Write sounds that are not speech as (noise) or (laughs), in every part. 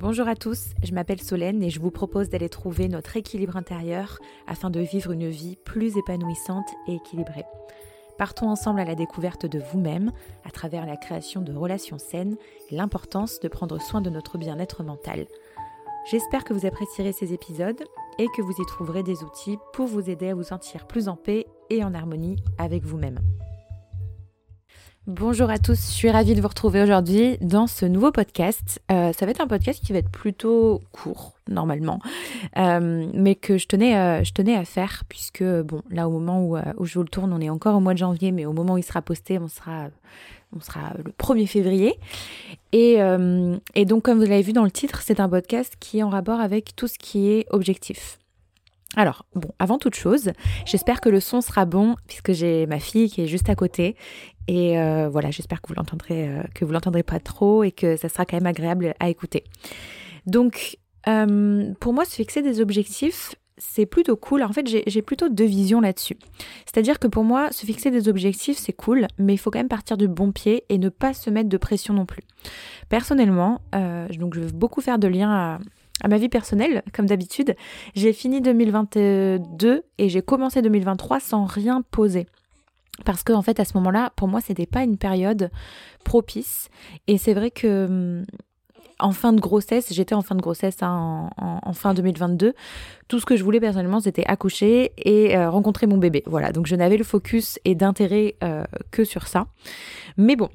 Bonjour à tous, je m'appelle Solène et je vous propose d'aller trouver notre équilibre intérieur afin de vivre une vie plus épanouissante et équilibrée. Partons ensemble à la découverte de vous-même à travers la création de relations saines et l'importance de prendre soin de notre bien-être mental. J'espère que vous apprécierez ces épisodes et que vous y trouverez des outils pour vous aider à vous sentir plus en paix et en harmonie avec vous-même. Bonjour à tous, je suis ravie de vous retrouver aujourd'hui dans ce nouveau podcast. Euh, ça va être un podcast qui va être plutôt court normalement, euh, mais que je tenais, euh, je tenais à faire puisque bon là au moment où, je vous le tourne, on est encore au mois de janvier, mais au moment où il sera posté, on sera, le 1er février. Et donc comme vous l'avez vu dans le titre, c'est un podcast qui est en rapport avec tout ce qui est objectif. Alors, bon, avant toute chose, j'espère que le son sera bon puisque j'ai ma fille qui est juste à côté. Et euh, voilà, j'espère que vous l'entendrez, euh, que vous l'entendrez pas trop et que ça sera quand même agréable à écouter. Donc, euh, pour moi, se fixer des objectifs, c'est plutôt cool. En fait, j'ai plutôt deux visions là-dessus. C'est-à-dire que pour moi, se fixer des objectifs, c'est cool, mais il faut quand même partir du bon pied et ne pas se mettre de pression non plus. Personnellement, donc je veux beaucoup faire de liens à, à ma vie personnelle, comme d'habitude. J'ai fini 2022 et j'ai commencé 2023 sans rien poser. Parce que en fait à ce moment-là, pour moi, c'était pas une période propice. Et c'est vrai que hum, en fin de grossesse, j'étais en fin de grossesse hein, en, fin 2022. Tout ce que je voulais personnellement, c'était accoucher et euh, rencontrer mon bébé. Voilà, donc je n'avais le focus et d'intérêt euh, que sur ça. Mais bon,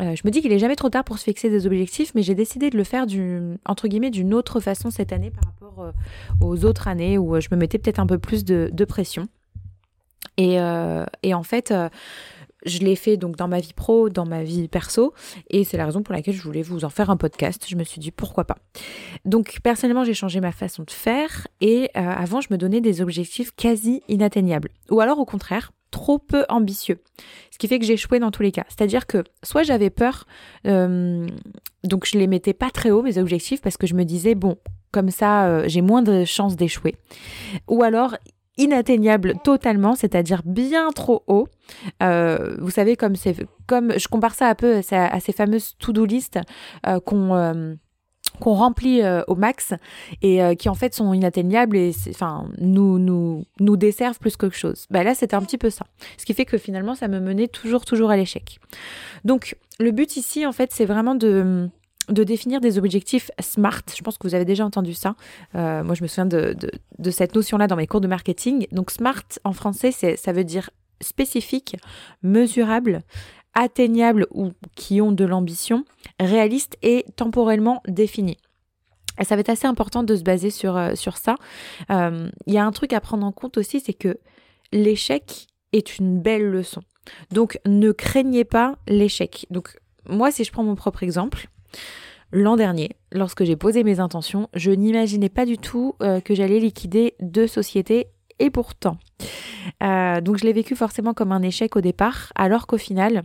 euh, je me dis qu'il est jamais trop tard pour se fixer des objectifs, mais j'ai décidé de le faire du, entre guillemets d'une autre façon cette année par rapport euh, aux autres années où euh, je me mettais peut-être un peu plus de, pression. Et, et, en fait, je l'ai fait donc dans ma vie pro, dans ma vie perso, et c'est la raison pour laquelle je voulais vous en faire un podcast. Je me suis dit pourquoi pas? Donc personnellement, j'ai changé ma façon de faire, et avant, je me donnais des objectifs quasi inatteignables, ou alors au contraire, trop peu ambitieux. Ce qui fait que échoué dans tous les cas. C'est-à-dire que soit j'avais peur, euh, donc je les mettais pas très haut mes objectifs parce que je me disais bon, comme ça euh, j'ai moins de chances d'échouer. Ou alors inatteignable totalement, c'est-à-dire bien trop haut. Euh, vous savez comme c'est comme je compare ça un peu à, ces fameuses to-do list qu'on qu'on remplit euh, au max et euh, qui en fait sont inatteignables et enfin nous nous nous desservent plus qu'autre chose. Bah là c'était un petit peu ça. Ce qui fait que finalement ça me menait toujours toujours à l'échec. Donc le but ici en fait c'est vraiment de de définir des objectifs SMART. Je pense que vous avez déjà entendu ça. Euh, moi, je me souviens de, de, de cette notion-là dans mes cours de marketing. Donc, SMART en français, ça veut dire spécifique, mesurable, atteignables ou qui ont de l'ambition, réalistes et temporellement définis. Ça va être assez important de se baser sur, euh, ça. Euh, il y a un truc à prendre en compte aussi, c'est que l'échec est une belle leçon. Donc ne craignez pas l'échec. Donc moi, si je prends mon propre exemple, l'an dernier, lorsque j'ai posé mes intentions, je n'imaginais pas du tout euh, que j'allais liquider deux sociétés et pourtant. donc je l'ai vécu forcément comme un échec au départ, alors qu'au final,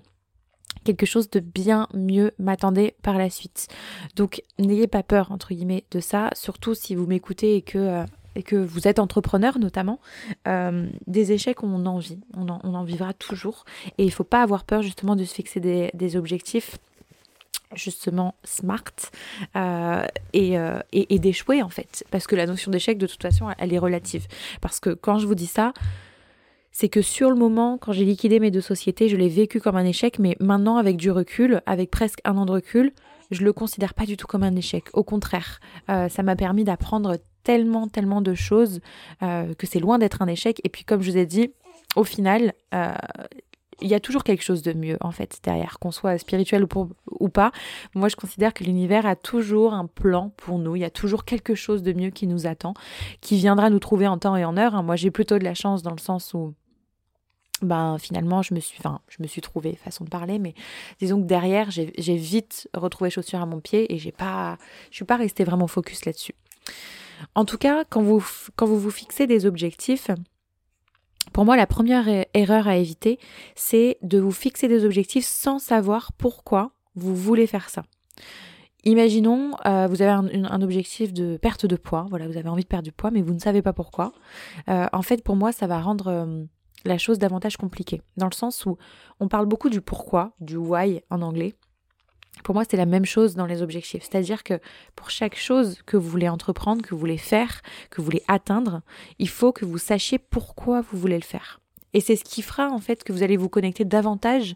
quelque chose de bien mieux m'attendait par la suite. Donc n'ayez pas peur, entre guillemets, de ça, surtout si vous m'écoutez et que... Euh, et que vous êtes entrepreneur notamment, euh, des échecs on en vit, on en, vivra toujours. Et il faut pas avoir peur justement de se fixer des, objectifs justement smart euh, et, et d'échouer en fait. Parce que la notion d'échec de toute façon elle est relative. Parce que quand je vous dis ça, c'est que sur le moment, quand j'ai liquidé mes deux sociétés, je l'ai vécu comme un échec, mais maintenant, avec du recul, avec presque un an de recul, je le considère pas du tout comme un échec. Au contraire, euh, ça m'a permis d'apprendre tellement, tellement de choses euh, que c'est loin d'être un échec. Et puis, comme je vous ai dit, au final, euh, il y a toujours quelque chose de mieux en fait derrière, qu'on soit spirituel ou, ou pas. Moi, je considère que l'univers a toujours un plan pour nous. Il y a toujours quelque chose de mieux qui nous attend, qui viendra nous trouver en temps et en heure. Hein. Moi, j'ai plutôt de la chance dans le sens où ben finalement je me suis enfin je me suis trouvée façon de parler mais disons que derrière j'ai vite retrouvé chaussures à mon pied et j'ai pas je suis pas restée vraiment focus là-dessus. En tout cas, quand vous quand vous vous fixez des objectifs pour moi, la première er-, erreur à éviter, c'est de vous fixer des objectifs sans savoir pourquoi vous voulez faire ça. Imaginons, euh, vous avez un, objectif de perte de poids, voilà, vous avez envie de perdre du poids, mais vous ne savez pas pourquoi. Euh, en fait, pour moi, ça va rendre euh, la chose davantage compliquée, dans le sens où on parle beaucoup du pourquoi, du why en anglais, Pour moi, c'est la même chose dans les objectifs. C'est-à-dire que pour chaque chose que vous voulez entreprendre, que vous voulez faire, que vous voulez atteindre, il faut que vous sachiez pourquoi vous voulez le faire. Et c'est ce qui fera en fait que vous allez vous connecter davantage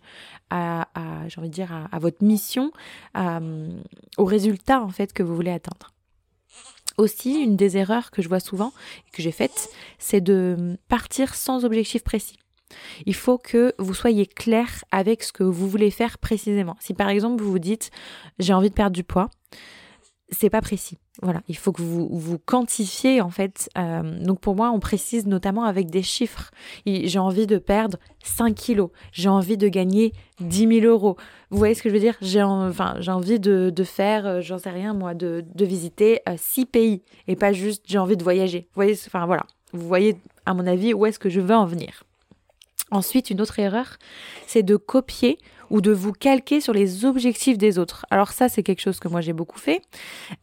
à, j'ai envie de dire, à, votre mission, au résultat en fait que vous voulez atteindre. Aussi, une des erreurs que je vois souvent et que j'ai faites, c'est de partir sans objectif précis. Il faut que vous soyez clair avec ce que vous voulez faire précisément. Si par exemple vous vous dites j'ai envie de perdre du poids, c'est pas précis. Voilà, il faut que vous vous quantifiez en fait. Euh, donc pour moi, on précise notamment avec des chiffres. J'ai envie de perdre 5 kilos, j'ai envie de gagner 10 000 euros. Vous voyez ce que je veux dire? J'ai enfin, envie de, faire, euh, j'en sais rien moi, de, de visiter 6 euh, pays et pas juste j'ai envie de voyager. Vous voyez, enfin voilà, vous voyez à mon avis où est-ce que je veux en venir. Ensuite, une autre erreur, c'est de copier ou de vous calquer sur les objectifs des autres. Alors ça, c'est quelque chose que moi j'ai beaucoup fait.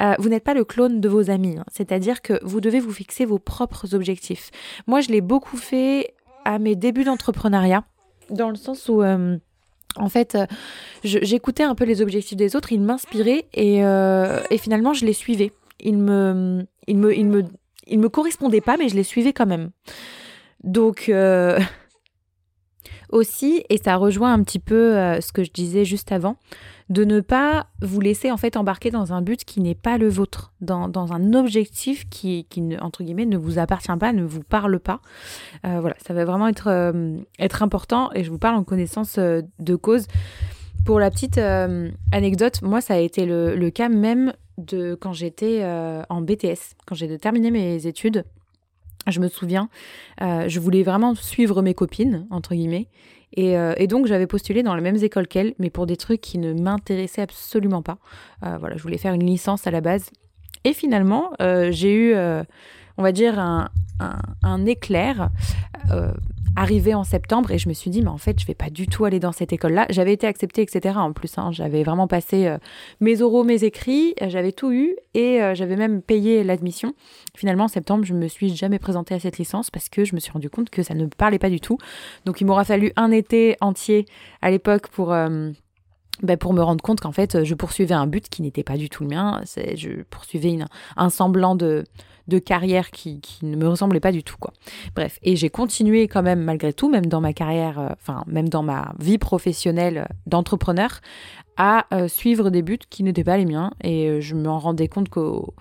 Euh, vous n'êtes pas le clone de vos amis, hein. c'est-à-dire que vous devez vous fixer vos propres objectifs. Moi, je l'ai beaucoup fait à mes débuts d'entrepreneuriat, dans le sens où... Euh, en fait, euh, j'écoutais un peu les objectifs des autres, ils m'inspiraient et, et, finalement je les suivais. Ils me, ils me, ils me, ils me correspondaient pas, mais je les suivais quand même. Donc, aussi, et ça rejoint un petit peu euh, ce que je disais juste avant, de ne pas vous laisser en fait embarquer dans un but qui n'est pas le vôtre, dans, un objectif qui, qui, entre guillemets, ne vous appartient pas, ne vous parle pas. Euh, voilà, ça va vraiment être, euh, être important et je vous parle en connaissance de cause. Pour la petite anecdote, moi, ça a été le, le cas même de quand j'étais en BTS, quand j'ai terminé mes études je me souviens, euh, je voulais vraiment suivre mes copines, entre guillemets. Et, euh, donc, j'avais postulé dans les mêmes écoles qu'elles, mais pour des trucs qui ne m'intéressaient absolument pas. Euh, voilà, je voulais faire une licence à la base. Et finalement, j'ai eu, on va dire, un éclair arrivé en septembre et je me suis dit, mais en fait, je vais pas du tout aller dans cette école-là. J'avais été acceptée, etc. En plus, hein. j'avais vraiment passé euh, mes oraux, mes écrits, euh, j'avais tout eu et euh, j'avais même payé l'admission. Finalement, en septembre, je me suis jamais présentée à cette licence parce que je me suis rendu compte que ça ne me parlait pas du tout. Donc, il m'aura fallu un été entier à l'époque pour ben pour me rendre compte qu'en fait, je poursuivais un but qui n'était pas du tout le mien. Je poursuivais un semblant de, de carrière qui, ne me ressemblait pas du tout, quoi. Bref, et j'ai continué quand même, malgré tout, même dans ma carrière, euh, enfin, même dans ma vie professionnelle euh, d'entrepreneur, à euh, suivre des buts qui n'étaient pas les miens. Et je me rendais compte qu'au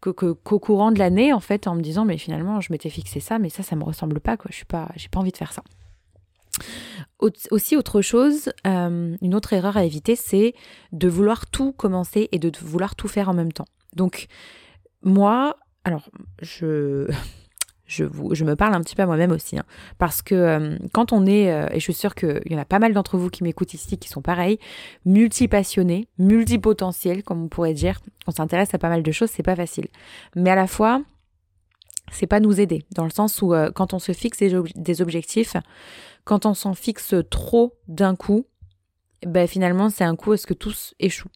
qu'au courant de l'année, en fait, en me disant, mais finalement, je m'étais fixé ça, mais ça, ça me ressemble pas, quoi. Je suis pas, j'ai pas envie de faire ça. Aussi, autre chose, une autre erreur à éviter, c'est de vouloir tout commencer et de vouloir tout faire en même temps. Donc, moi, alors, je, (laughs) je, vous, je me parle un petit peu à moi-même aussi, hein, parce que euh, quand on est, euh, et je suis sûre qu'il y en a pas mal d'entre vous qui m'écoutent ici qui sont pareils, multipassionnés, multipotentiels, comme on pourrait dire, on s'intéresse à pas mal de choses, c'est pas facile. Mais à la fois, c'est pas nous aider, dans le sens où euh, quand on se fixe des, objectifs, quand on s'en fixe trop d'un coup, ben finalement c'est un coup à ce que tous échouent?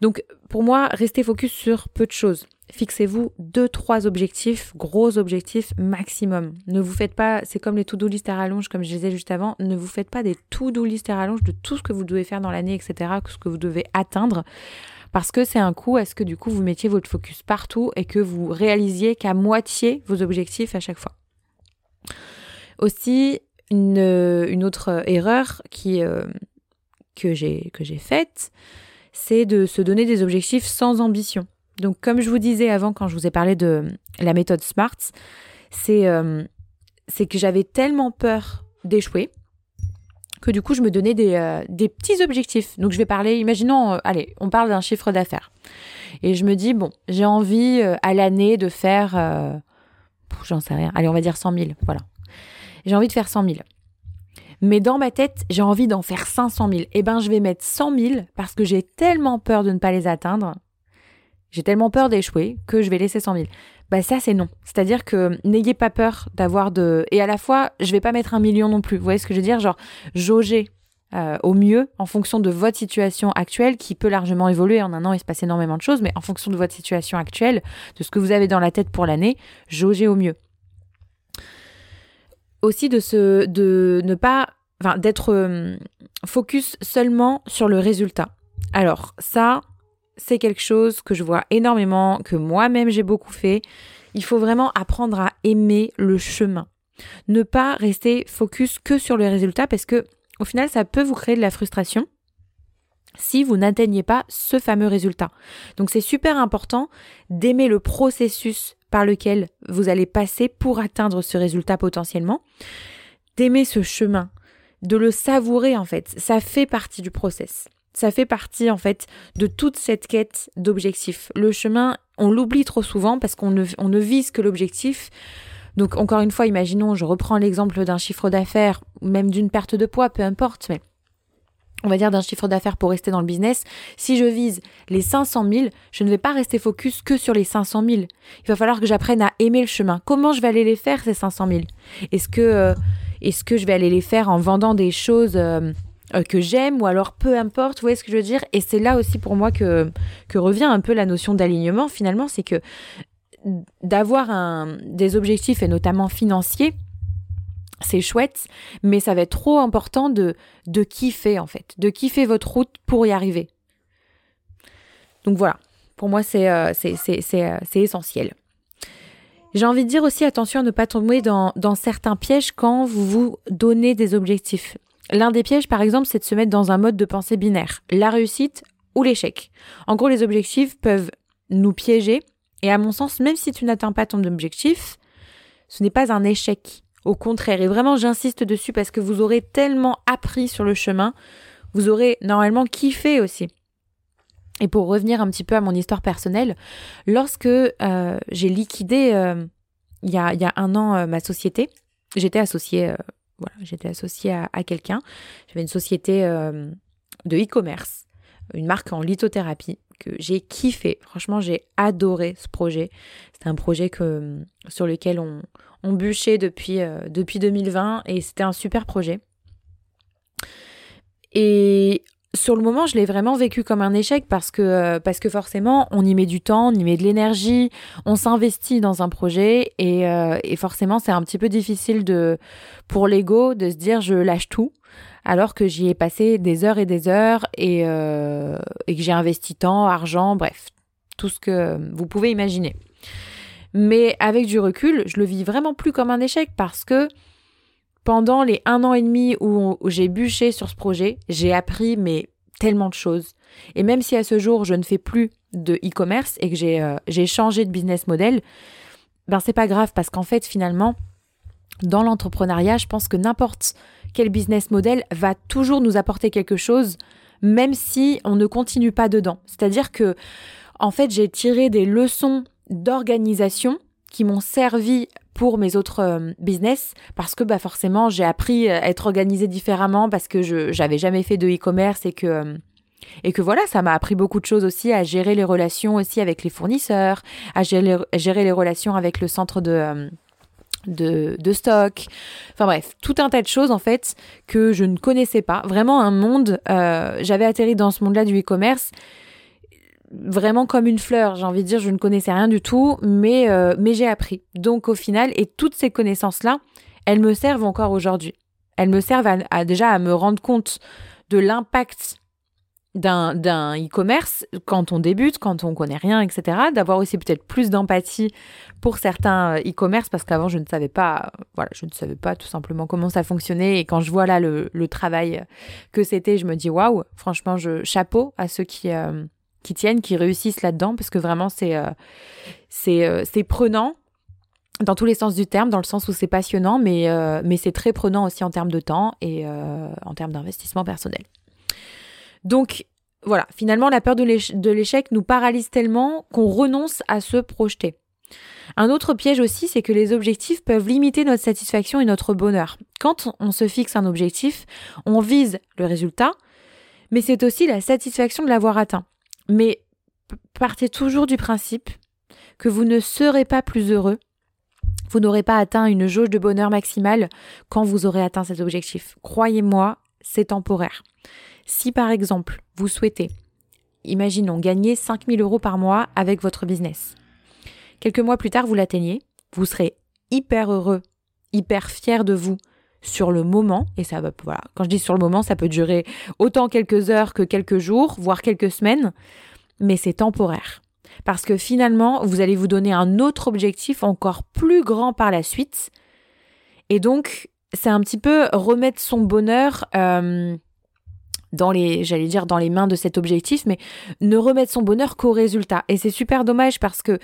Donc pour moi, restez focus sur peu de choses. Fixez-vous deux, trois objectifs, gros objectifs maximum. Ne vous faites pas, c'est comme les to-do list à rallonge, comme je disais juste avant, ne vous faites pas des to-do list à rallonge de tout ce que vous devez faire dans l'année, etc., ce que vous devez atteindre. Parce que c'est un coup à ce que du coup vous mettiez votre focus partout et que vous réalisiez qu'à moitié vos objectifs à chaque fois. Aussi, une, une autre erreur qui, euh, que j'ai faite, c'est de se donner des objectifs sans ambition. Donc comme je vous disais avant quand je vous ai parlé de la méthode SMART, c'est euh, que j'avais tellement peur d'échouer que du coup je me donnais des, euh, petits objectifs. Donc je vais parler, imaginons, euh, allez, on parle d'un chiffre d'affaires. Et je me dis, bon, j'ai envie à l'année de faire, j'en sais rien, allez, on va dire 100 000, voilà. J'ai envie de faire 100 000. Mais dans ma tête, j'ai envie d'en faire 500 000. Eh ben, je vais mettre 100 000 parce que j'ai tellement peur de ne pas les atteindre. J'ai tellement peur d'échouer que je vais laisser 100 000. Bah ça c'est non. C'est-à-dire que n'ayez pas peur d'avoir de... Et à la fois, je vais pas mettre un million non plus. Vous voyez ce que je veux dire? Genre, jauger euh, au mieux en fonction de votre situation actuelle qui peut largement évoluer. En un an, il se passe énormément de choses, mais en fonction de votre situation actuelle, de ce que vous avez dans la tête pour l'année, jaugez au mieux aussi de se de ne pas enfin d'être euh, focus seulement sur le résultat Alors ça, c'est quelque chose que je vois énormément, que moi-même j'ai beaucoup fait. Il faut vraiment apprendre à aimer le chemin. Ne pas rester focus que sur le résultat parce que au final ça peut vous créer de la frustration si vous n'atteignez pas ce fameux résultat. Donc c'est super important d'aimer le processus par lequel vous allez passer pour atteindre ce résultat potentiellement, d'aimer ce chemin, de le savourer en fait. Ça fait partie du process. Ça fait partie en fait de toute cette quête d'objectifs. Le chemin, on l'oublie trop souvent parce qu'on ne, vise que l'objectif. Donc encore une fois, imaginons, je reprends l'exemple d'un chiffre d'affaires, même d'une perte de poids, peu importe, mais on va dire d'un chiffre d'affaires pour rester dans le business, si je vise les 500 000, je ne vais pas rester focus que sur les 500 000. Il va falloir que j'apprenne à aimer le chemin. Comment je vais aller les faire ces 500 000 Est-ce que, euh, est-ce que je vais aller les faire en vendant des choses euh, euh, que j'aime ou alors peu importe, vous voyez ce que je veux dire? Et c'est là aussi pour moi que, que revient un peu la notion d'alignement finalement, c'est que d'avoir des objectifs et notamment financiers, c'est chouette, mais ça va être trop important de, de kiffer en fait, de kiffer votre route pour y arriver. Donc voilà, pour moi c'est euh, euh, essentiel. J'ai envie de dire aussi attention à ne pas tomber dans, dans certains pièges quand vous vous donnez des objectifs. L'un des pièges par exemple c'est de se mettre dans un mode de pensée binaire, la réussite ou l'échec. En gros les objectifs peuvent nous piéger et à mon sens même si tu n'atteins pas ton objectif, ce n'est pas un échec, au contraire, et vraiment j'insiste dessus parce que vous aurez tellement appris sur le chemin, vous aurez normalement kiffé aussi. Et pour revenir un petit peu à mon histoire personnelle, lorsque euh, j'ai liquidé euh, il, y a, un an euh, ma société, j'étais associée, voilà, j'étais associée à, quelqu'un. J'avais une société de e-commerce, une marque en lithothérapie que j'ai kiffé. Franchement, j'ai adoré ce projet. C'était un projet que, sur lequel on, on bûchait depuis, euh, depuis 2020 et c'était un super projet. Et sur le moment, je l'ai vraiment vécu comme un échec parce que, euh, parce que forcément, on y met du temps, on y met de l'énergie, on s'investit dans un projet et, euh, et forcément, c'est un petit peu difficile de, pour l'ego de se dire je lâche tout alors que j'y ai passé des heures et des heures et, et que j'ai investi temps, argent, bref, tout ce que vous pouvez imaginer. Mais avec du recul, je le vis vraiment plus comme un échec parce que pendant les un an et demi où, j'ai bûché sur ce projet, j'ai appris mais tellement de choses. Et même si à ce jour je ne fais plus de e-commerce et que j'ai euh, changé de business model, ben c'est pas grave parce qu'en fait finalement dans l'entrepreneuriat, je pense que n'importe quel business model va toujours nous apporter quelque chose même si on ne continue pas dedans. C'est-à-dire que en fait, j'ai tiré des leçons d'organisation qui m'ont servi pour mes autres euh, business parce que bah forcément j'ai appris à être organisée différemment parce que je j'avais jamais fait de e-commerce et que euh, et que voilà ça m'a appris beaucoup de choses aussi à gérer les relations aussi avec les fournisseurs à gérer, les relations avec le centre de euh, de, de, stock. Enfin bref, tout un tas de choses en fait que je ne connaissais pas. Vraiment un monde. J'avais atterri dans ce monde-là du e-commerce vraiment comme une fleur. J'ai envie de dire, je ne connaissais rien du tout, mais, euh, mais j'ai appris. Donc au final, et toutes ces connaissances-là, elles me servent encore aujourd'hui. Elles me servent à, déjà à me rendre compte de l'impact d'un e-commerce quand on débute, quand on connaît rien, etc. D'avoir aussi peut-être plus d'empathie pour certains euh, e-commerce parce qu'avant je ne savais pas, voilà, je ne savais pas tout simplement comment ça fonctionnait et quand je vois là le, le travail que c'était, je me dis waouh, franchement, je chapeau à ceux qui euh, qui tiennent, qui réussissent là-dedans, parce que vraiment c'est euh, euh, c'est prenant dans tous les sens du terme, dans le sens où c'est passionnant, mais, euh, mais c'est très prenant aussi en termes de temps et en termes d'investissement personnel. Donc voilà, finalement la peur de l'échec nous paralyse tellement qu'on renonce à se projeter. Un autre piège aussi, c'est que les objectifs peuvent limiter notre satisfaction et notre bonheur. Quand on se fixe un objectif, on vise le résultat, mais c'est aussi la satisfaction de l'avoir atteint. Mais partez toujours du principe que vous ne serez pas plus heureux, vous n'aurez pas atteint une jauge de bonheur maximale quand vous aurez atteint cet objectif. Croyez-moi, c'est temporaire. Si par exemple, vous souhaitez, imaginons, gagner 5000 euros par mois avec votre business, quelques mois plus tard, vous l'atteignez, vous serez hyper heureux, hyper fier de vous, sur le moment, et ça va, voilà, quand je dis sur le moment, ça peut durer autant quelques heures que quelques jours, voire quelques semaines, mais c'est temporaire. Parce que finalement, vous allez vous donner un autre objectif encore plus grand par la suite. Et donc, c'est un petit peu remettre son bonheur euh, dans les, j'allais dire, dans les mains de cet objectif, mais ne remettre son bonheur qu'au résultat. Et c'est super dommage parce que,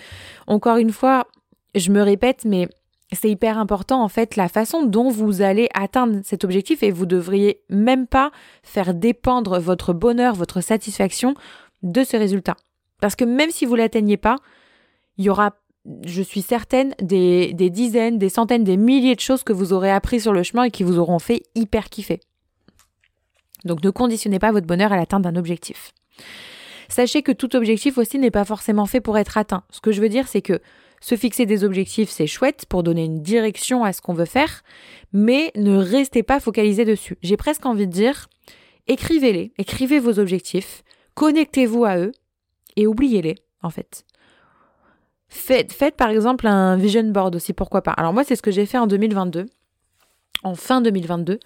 encore une fois, je me répète, mais c'est hyper important en fait la façon dont vous allez atteindre cet objectif et vous devriez même pas faire dépendre votre bonheur, votre satisfaction de ce résultat. Parce que même si vous l'atteignez pas, il y aura, je suis certaine, des, dizaines, des centaines, des milliers de choses que vous aurez appris sur le chemin et qui vous auront fait hyper kiffer. Donc ne conditionnez pas votre bonheur à l'atteinte d'un objectif. Sachez que tout objectif aussi n'est pas forcément fait pour être atteint. Ce que je veux dire, c'est que se fixer des objectifs, c'est chouette pour donner une direction à ce qu'on veut faire, mais ne restez pas focalisé dessus. J'ai presque envie de dire, écrivez-les, écrivez vos objectifs, connectez-vous à eux et oubliez-les, en fait. Faites, par exemple un vision board aussi, pourquoi pas. Alors moi, c'est ce que j'ai fait en 2022 en fin 2022,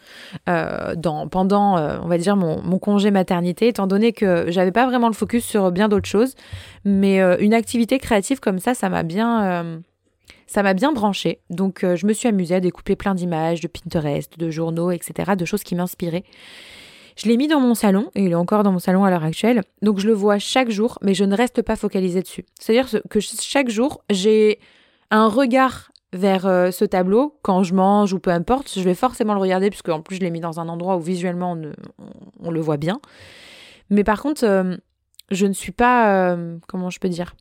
euh, dans, pendant, euh, on va dire, mon, congé maternité, étant donné que j'avais pas vraiment le focus sur bien d'autres choses. Mais euh, une activité créative comme ça, ça m'a bien, ça m'a bien branché. Donc, je me suis amusée à découper plein d'images, de Pinterest, de journaux, etc., de choses qui m'inspiraient. Je l'ai mis dans mon salon, et il est encore dans mon salon à l'heure actuelle. Donc, je le vois chaque jour, mais je ne reste pas focalisée dessus. C'est-à-dire que chaque jour, j'ai un regard vers euh, ce tableau quand je mange ou peu importe, je vais forcément le regarder puisque en plus je l'ai mis dans un endroit où visuellement on, le voit bien. Mais par contre, euh, je ne suis pas euh, comment je peux dire?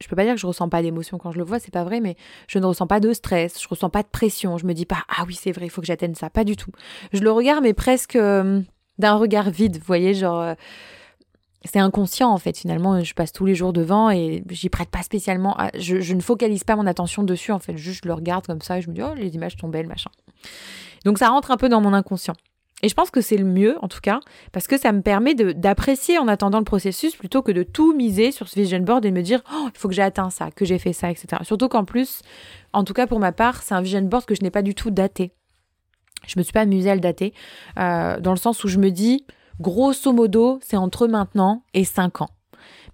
Je peux pas dire que je ressens pas d'émotion quand je le vois, c'est pas vrai, mais je ne ressens pas de stress, je ressens pas de pression, je me dis pas ah oui c'est vrai, il faut que j'atteigne ça, pas du tout. Je le regarde mais presque d'un regard vide, vous voyez, genre c'est inconscient en fait finalement je passe tous les jours devant et j'y prête pas spécialement je, ne focalise pas mon attention dessus en fait juste je le regarde comme ça et je me dis oh les images sont belles machin. Donc ça rentre un peu dans mon inconscient. Et je pense que c'est le mieux en tout cas parce que ça me permet d'apprécier en attendant le processus plutôt que de tout miser sur ce vision board et me dire oh il faut que j'ai atteint ça que j'ai fait ça etc surtout qu'en plus en tout cas pour ma part c'est un vision board que je n'ai pas du tout daté. Je me suis pas amusée à le dater euh, dans le sens où je me dis grosso modo, c'est entre maintenant et 5 ans.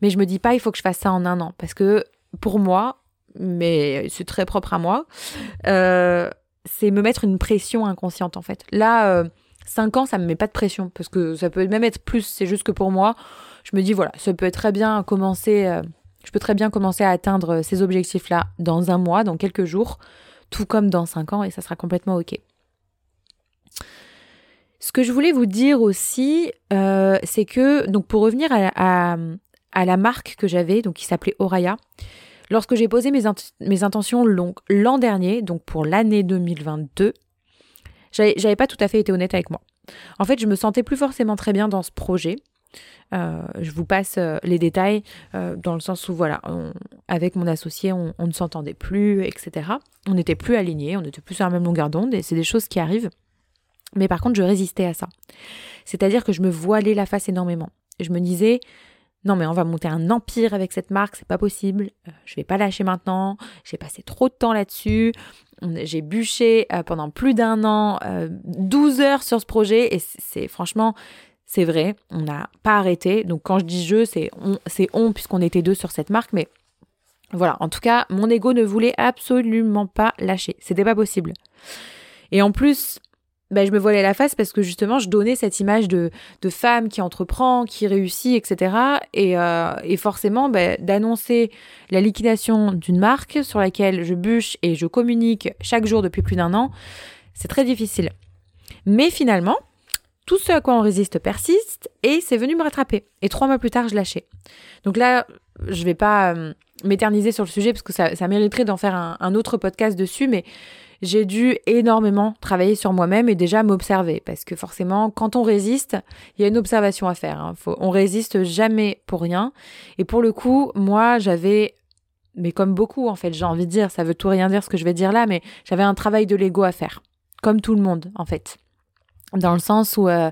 Mais je me dis pas, il faut que je fasse ça en un an. Parce que pour moi, mais c'est très propre à moi, euh, c'est me mettre une pression inconsciente en fait. Là, euh, 5 ans, ça me met pas de pression. Parce que ça peut même être plus. C'est juste que pour moi, je me dis, voilà, ça peut très bien commencer. Euh, je peux très bien commencer à atteindre ces objectifs-là dans un mois, dans quelques jours, tout comme dans 5 ans, et ça sera complètement OK. Ce que je voulais vous dire aussi, euh, c'est que, donc pour revenir à, la marque que j'avais, donc qui s'appelait Oraya, lorsque j'ai posé mes, intentions l'an dernier, donc pour l'année 2022, j'avais pas tout à fait été honnête avec moi. En fait, je me sentais plus forcément très bien dans ce projet. Euh, je vous passe euh, les détails dans le sens où, voilà, avec mon associé, on, on ne s'entendait plus, etc. On n'était plus alignés, on n'était plus sur la même longueur d'onde, et c'est des choses qui arrivent. Mais par contre, je résistais à ça. C'est-à-dire que je me voilais la face énormément. Je me disais, non mais on va monter un empire avec cette marque, c'est pas possible. Euh, je vais pas lâcher maintenant. J'ai passé trop de temps là-dessus. J'ai bûché euh, pendant plus d'un an, 12 euh, heures sur ce projet et c'est franchement, c'est vrai, on n'a pas arrêté. Donc quand je dis je, c'est on, c'est on puisqu'on était deux sur cette marque, mais voilà. En tout cas, mon ego ne voulait absolument pas lâcher. C'était pas possible. Et en plus, ben, je me voilais la face parce que justement, je donnais cette image de, de femme qui entreprend, qui réussit, etc. Et, euh, et forcément, ben, d'annoncer la liquidation d'une marque sur laquelle je bûche et je communique chaque jour depuis plus d'un an, c'est très difficile. Mais finalement, tout ce à quoi on résiste persiste et c'est venu me rattraper. Et trois mois plus tard, je lâchais. Donc là, je vais pas euh, m'éterniser sur le sujet parce que ça, mériterait d'en faire un, un, autre podcast dessus, mais j'ai dû énormément travailler sur moi-même et déjà m'observer. Parce que forcément, quand on résiste, il y a une observation à faire. Hein. Faut, on résiste jamais pour rien. Et pour le coup, moi, j'avais mais comme beaucoup en fait, j'ai envie de dire, ça veut tout rien dire ce que je vais dire là, mais j'avais un travail de l'ego à faire, comme tout le monde en fait, dans le sens où euh,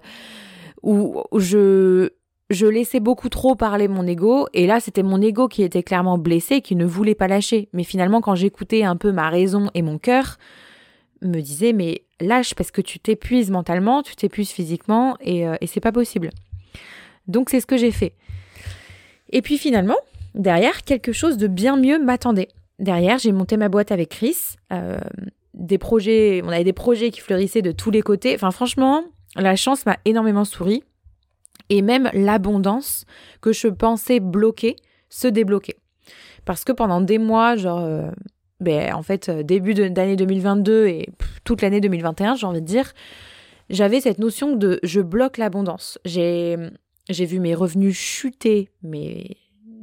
où je je laissais beaucoup trop parler mon ego et là c'était mon ego qui était clairement blessé qui ne voulait pas lâcher mais finalement quand j'écoutais un peu ma raison et mon cœur me disait mais lâche parce que tu t'épuises mentalement, tu t'épuises physiquement et, et c'est pas possible. Donc c'est ce que j'ai fait. Et puis finalement, derrière, quelque chose de bien mieux m'attendait. Derrière, j'ai monté ma boîte avec Chris. Euh, des projets, on avait des projets qui fleurissaient de tous les côtés. Enfin, franchement, la chance m'a énormément souri. Et même l'abondance que je pensais bloquer se débloquer. Parce que pendant des mois, genre, euh, ben, en fait, euh, début d'année 2022 et toute l'année 2021, j'ai envie de dire, j'avais cette notion de je bloque l'abondance. J'ai j'ai vu mes revenus chuter, mais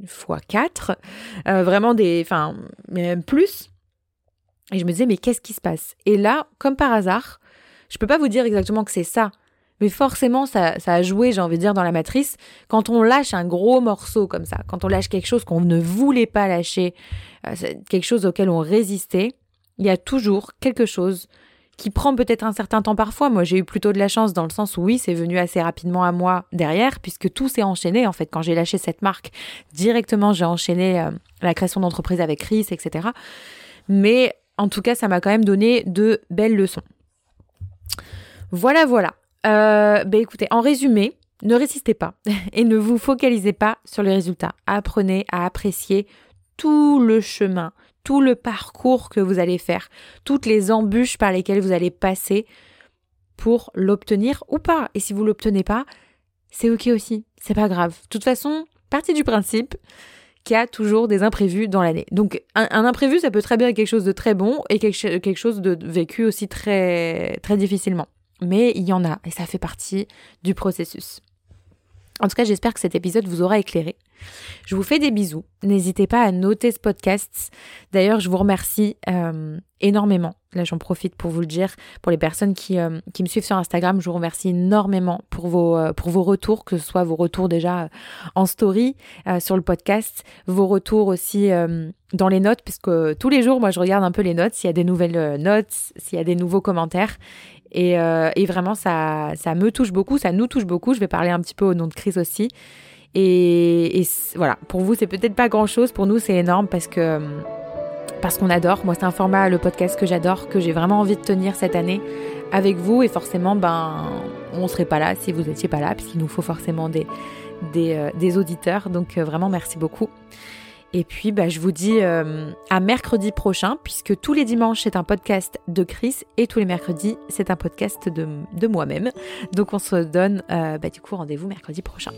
fois 4, euh, vraiment des, enfin, même plus. Et je me disais, mais qu'est-ce qui se passe? Et là, comme par hasard, je peux pas vous dire exactement que c'est ça, mais forcément, ça, ça a joué, j'ai envie de dire, dans la matrice. Quand on lâche un gros morceau comme ça, quand on lâche quelque chose qu'on ne voulait pas lâcher, euh, quelque chose auquel on résistait, il y a toujours quelque chose qui prend peut-être un certain temps parfois. Moi, j'ai eu plutôt de la chance dans le sens où oui, c'est venu assez rapidement à moi derrière, puisque tout s'est enchaîné. En fait, quand j'ai lâché cette marque, directement, j'ai enchaîné euh, la création d'entreprise avec Chris, etc. Mais en tout cas, ça m'a quand même donné de belles leçons. Voilà, voilà. Euh, ben écoutez, en résumé, ne résistez pas (laughs) et ne vous focalisez pas sur les résultats. Apprenez à apprécier tout le chemin, tout le parcours que vous allez faire, toutes les embûches par lesquelles vous allez passer pour l'obtenir ou pas. Et si vous l'obtenez pas, c'est ok aussi, c'est pas grave. De toute façon, partie du principe qu'il y a toujours des imprévus dans l'année. Donc un, imprévu, ça peut très bien être quelque chose de très bon et quelque, quelque chose de vécu aussi très très difficilement. Mais il y en a et ça fait partie du processus. En tout cas, j'espère que cet épisode vous aura éclairé. Je vous fais des bisous. N'hésitez pas à noter ce podcast. D'ailleurs, je vous remercie euh, énormément. Là, j'en profite pour vous le dire. Pour les personnes qui, euh, me suivent sur Instagram, je vous remercie énormément pour vos, euh, pour vos retours, que ce soit vos retours déjà en story sur le podcast, vos retours aussi dans les notes, puisque tous les jours, moi, je regarde un peu les notes, s'il y a des nouvelles notes, s'il y a des nouveaux commentaires. Et, et, vraiment, ça, ça me touche beaucoup, ça nous touche beaucoup. Je vais parler un petit peu au nom de Chris aussi. Et, voilà, pour vous, c'est peut-être pas grand-chose. Pour nous, c'est énorme parce que parce qu'on adore. Moi, c'est un format, le podcast que j'adore, que j'ai vraiment envie de tenir cette année avec vous. Et forcément, ben, on serait pas là si vous n'étiez pas là, puisqu'il nous faut forcément des, des, euh, auditeurs. Donc, euh, vraiment, merci beaucoup. Et puis, bah, je vous dis euh, à mercredi prochain, puisque tous les dimanches, c'est un podcast de Chris et tous les mercredis, c'est un podcast de, moi-même. Donc, on se donne bah, du coup rendez-vous mercredi prochain.